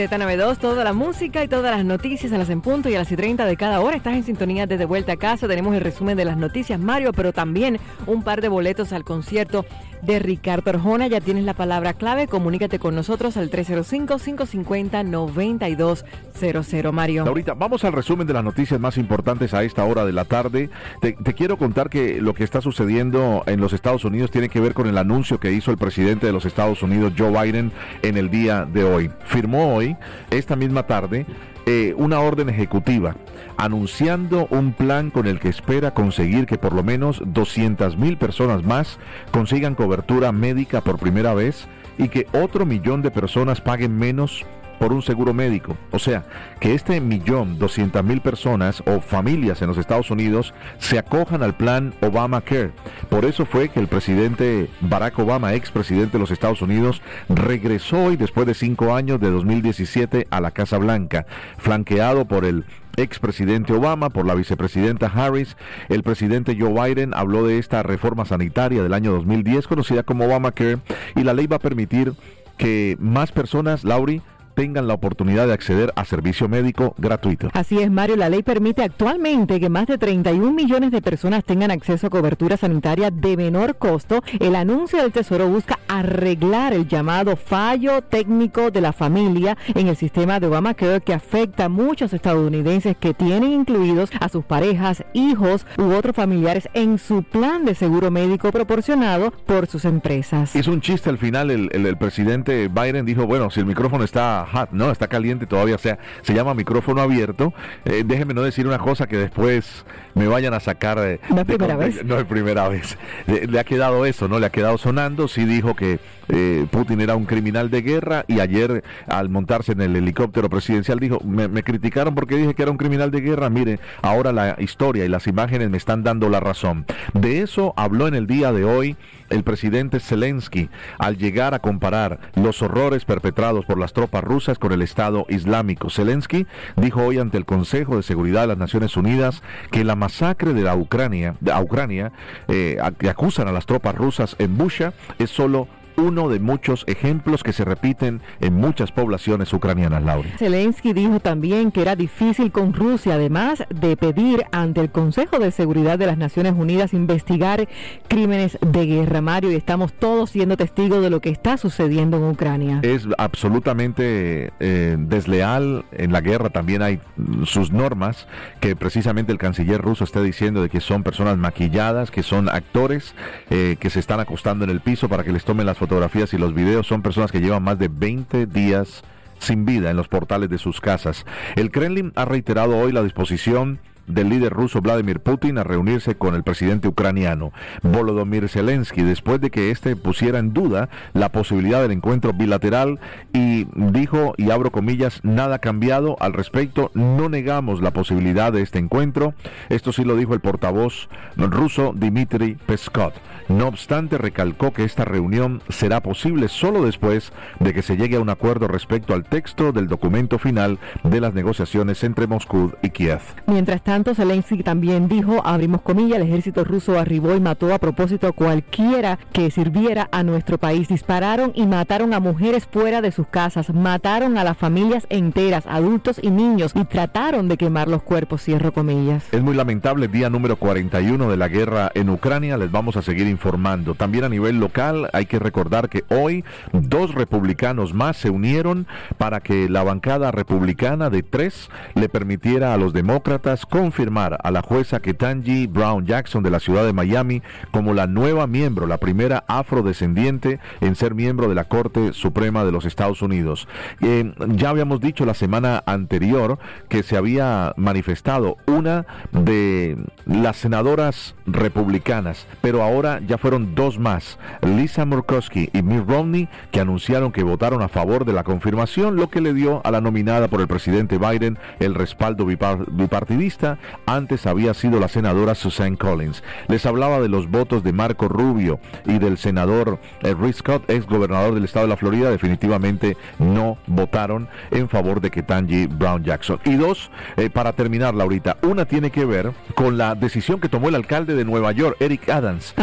Z92, toda la música y todas las noticias a las en punto y a las y 30 de cada hora. Estás en sintonía desde vuelta a casa. Tenemos el resumen de las noticias, Mario, pero también un par de boletos al concierto de Ricardo Arjona. Ya tienes la palabra clave. Comunícate con nosotros al 305-550-9200, Mario. Ahorita vamos al resumen de las noticias más importantes a esta hora de la tarde. Te, te, quiero contar que lo que está sucediendo en los Estados Unidos tiene que ver con el anuncio que hizo el presidente de los Estados Unidos, Joe Biden, en el día de hoy. Firmó hoy, esta misma tarde, eh, una orden ejecutiva anunciando un plan con el que espera conseguir que por lo menos 200 mil personas más consigan cobertura médica por primera vez y que otro millón de personas paguen menos por un seguro médico. O sea, que este millón doscientas mil personas o familias en los Estados Unidos se acojan al plan Obamacare. Por eso fue que el presidente Barack Obama, expresidente de los Estados Unidos, regresó hoy después de cinco años de 2017 a la Casa Blanca, flanqueado por el expresidente Obama, por la vicepresidenta Harris. El presidente Joe Biden habló de esta reforma sanitaria del año 2010, conocida como Obamacare, y la ley va a permitir que más personas, Lauri, tengan la oportunidad de acceder a servicio médico gratuito. Así es, Mario. La ley permite actualmente que más de 31 millones de personas tengan acceso a cobertura sanitaria de menor costo. El anuncio del Tesoro busca arreglar el llamado fallo técnico de la familia en el sistema de Obamacare que afecta a muchos estadounidenses que tienen incluidos a sus parejas, hijos u otros familiares en su plan de seguro médico proporcionado por sus empresas. Hizo un chiste al final el, el, el presidente Biden dijo, bueno, si el micrófono está hot, ¿no? Está caliente todavía, o sea, se llama micrófono abierto. Eh, déjenme no decir una cosa que después me vayan a sacar. Eh, no es primera vez. No es primera vez. Le, le, ha quedado eso, ¿no? Le ha quedado sonando. Sí dijo que eh, Putin era un criminal de guerra y ayer al montarse en el helicóptero presidencial dijo, me, me, criticaron porque dije que era un criminal de guerra. Mire, ahora la historia y las imágenes me están dando la razón. De eso habló en el día de hoy el presidente Zelensky al llegar a comparar los horrores perpetrados por las tropas rusas con el Estado Islámico. Zelensky dijo hoy ante el Consejo de Seguridad de las Naciones Unidas que la masacre de la Ucrania, de Ucrania eh, que acusan a las tropas rusas en Busha es solo uno de muchos ejemplos que se repiten en muchas poblaciones ucranianas, Laura. Zelensky dijo también que era difícil con Rusia, además de pedir ante el Consejo de Seguridad de las Naciones Unidas investigar crímenes de guerra, Mario, y estamos todos siendo testigos de lo que está sucediendo en Ucrania. Es absolutamente eh, desleal, en la guerra también hay sus normas, que precisamente el canciller ruso está diciendo de que son personas maquilladas, que son actores, eh, que se están acostando en el piso para que les tomen las fotografías y los videos son personas que llevan más de 20 días sin vida en los portales de sus casas. El Kremlin ha reiterado hoy la disposición del líder ruso Vladimir Putin a reunirse con el presidente ucraniano Volodymyr Zelensky después de que éste pusiera en duda la posibilidad del encuentro bilateral y dijo, y abro comillas, nada cambiado al respecto, no negamos la posibilidad de este encuentro. Esto sí lo dijo el portavoz ruso Dmitry Peskov. No obstante, recalcó que esta reunión será posible solo después de que se llegue a un acuerdo respecto al texto del documento final de las negociaciones entre Moscú y Kiev. Mientras tanto, Zelensky también dijo, abrimos comillas, el ejército ruso arribó y mató a propósito a cualquiera que sirviera a nuestro país. Dispararon y mataron a mujeres fuera de sus casas, mataron a las familias enteras, adultos y niños, y trataron de quemar los cuerpos, cierro comillas. Es muy lamentable, día número 41 de la guerra en Ucrania, les vamos a seguir informando. También a nivel local hay que recordar que hoy dos republicanos más se unieron para que la bancada republicana de tres le permitiera a los demócratas confirmar a la jueza Ketanji Brown Jackson de la ciudad de Miami como la nueva miembro, la primera afrodescendiente en ser miembro de la Corte Suprema de los Estados Unidos. Eh, ya habíamos dicho la semana anterior que se había manifestado una de las senadoras republicanas, pero ahora ya fueron dos más, Lisa Murkowski y Mitt Romney, que anunciaron que votaron a favor de la confirmación, lo que le dio a la nominada por el presidente Biden el respaldo bipartidista Antes había sido la senadora Suzanne Collins. Les hablaba de los votos de Marco Rubio y del senador eh, Rick Scott, ex gobernador del estado de la Florida, definitivamente no votaron en favor de Ketanji Brown Jackson. Y dos, eh, para terminar, Laurita, una tiene que ver con la decisión que tomó el alcalde de Nueva York, Eric Adams.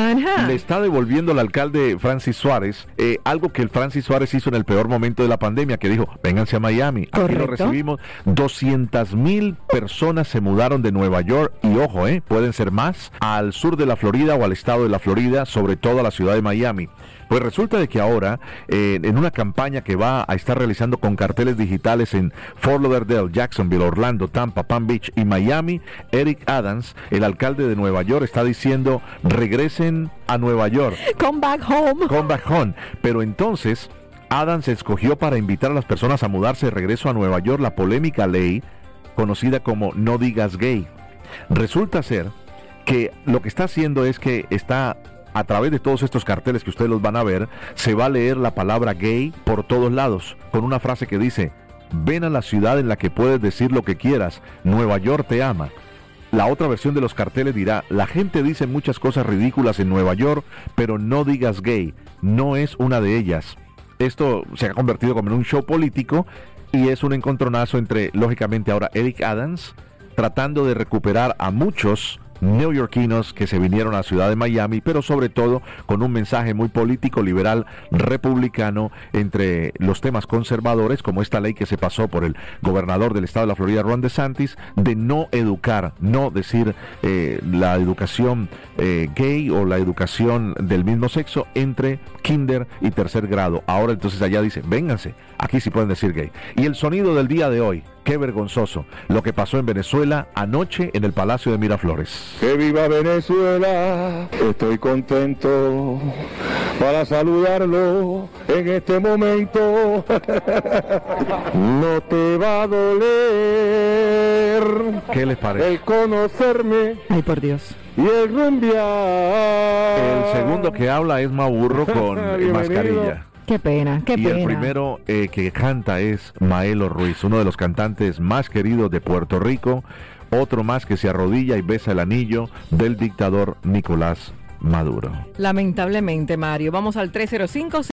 Le está devolviendo al alcalde Francis Suárez eh, algo que el Francis Suárez hizo en el peor momento de la pandemia, que dijo, vénganse a Miami, aquí lo recibimos. 200 mil personas se mudaron de Nueva York y ojo, eh, pueden ser más, al sur de la Florida o al estado de la Florida, sobre todo a la ciudad de Miami. Pues resulta de que ahora, eh, en una campaña que va a estar realizando con carteles digitales en Fort Lauderdale, Jacksonville, Orlando, Tampa, Palm Beach y Miami, Eric Adams, el alcalde de Nueva York, está diciendo regresen a Nueva York. Come back home. Come back home. Pero entonces, Adams escogió para invitar a las personas a mudarse de regreso a Nueva York la polémica ley conocida como No digas gay. Resulta ser que lo que está haciendo es que está a través de todos estos carteles que ustedes los van a ver, se va a leer la palabra gay por todos lados, con una frase que dice, ven a la ciudad en la que puedes decir lo que quieras, Nueva York te ama. La otra versión de los carteles dirá, la gente dice muchas cosas ridículas en Nueva York, pero no digas gay, no es una de ellas. Esto se ha convertido como en un show político y es un encontronazo entre, lógicamente, ahora Eric Adams, tratando de recuperar a muchos neoyorquinos que se vinieron a la ciudad de Miami, pero sobre todo con un mensaje muy político, liberal, republicano entre los temas conservadores, como esta ley que se pasó por el gobernador del estado de la Florida, Ron DeSantis, de no educar, no decir eh, la educación eh, gay o la educación del mismo sexo entre kinder y tercer grado. Ahora entonces allá dicen, vénganse, aquí sí pueden decir gay. Y el sonido del día de hoy, Qué vergonzoso lo que pasó en Venezuela anoche en el Palacio de Miraflores. Que viva Venezuela, estoy contento para saludarlo en este momento. No te va a doler. ¿Qué les parece? El conocerme. Ay, por Dios. Y el rumbear. El segundo que habla es Maburro con mascarilla. Qué pena, qué y pena. el primero eh, que canta es Maelo Ruiz, uno de los cantantes más queridos de Puerto Rico, otro más que se arrodilla y besa el anillo del dictador Nicolás Maduro. Lamentablemente, Mario. Vamos al 305.